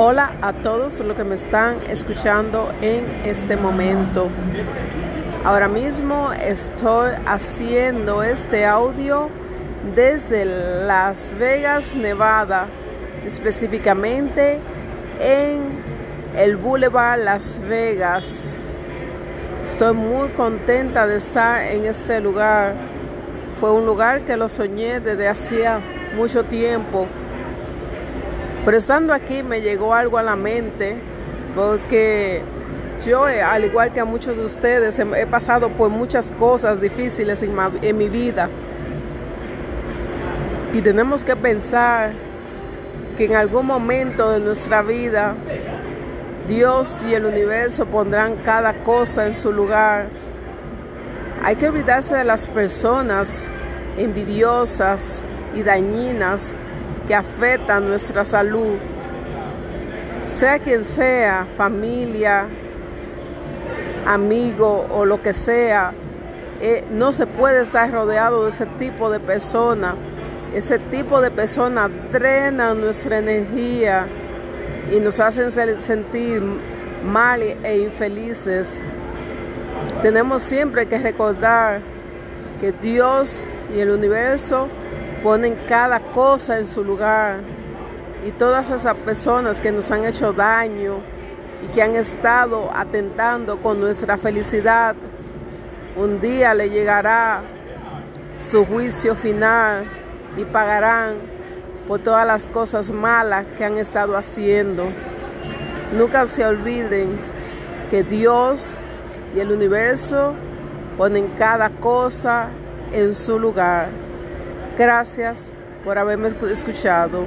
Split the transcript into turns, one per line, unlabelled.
Hola a todos los que me están escuchando en este momento. Ahora mismo estoy haciendo este audio desde Las Vegas, Nevada, específicamente en el Boulevard Las Vegas. Estoy muy contenta de estar en este lugar. Fue un lugar que lo soñé desde hacía mucho tiempo pero estando aquí me llegó algo a la mente, porque yo, eh, al igual que a muchos de ustedes, he pasado por muchas cosas difíciles en, mi vida. Y tenemos que pensar que en algún momento de nuestra vida Dios y el universo pondrán cada cosa en su lugar. Hay que olvidarse de las personas envidiosas y dañinas que afectan nuestra salud. Sea quien sea, familia, amigo o lo que sea, eh, no se puede estar rodeado de ese tipo de personas. Ese tipo de personas drenan nuestra energía y nos hacen sentir mal e infelices. Tenemos siempre que recordar que Dios y el universo ponen cada cosa en su lugar. Y todas esas personas que nos han hecho daño y que han estado atentando con nuestra felicidad, un día le llegará su juicio final y pagarán por todas las cosas malas que han estado haciendo. Nunca se olviden que Dios y el universo ponen cada cosa en su lugar. Gracias por haberme escuchado.